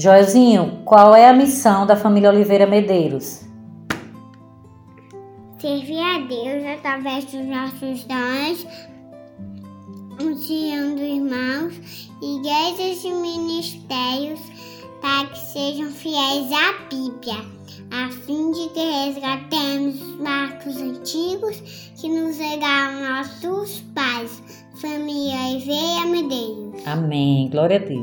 Joelzinho, qual é a missão da família Oliveira Medeiros? Servir a Deus através dos nossos dons, auxiliando irmãos, igrejas e ministérios para que sejam fiéis à Bíblia, a fim de que resgatemos os marcos antigos que nos legaram nossos pais, família Oliveira Medeiros. Amém. Glória a Deus.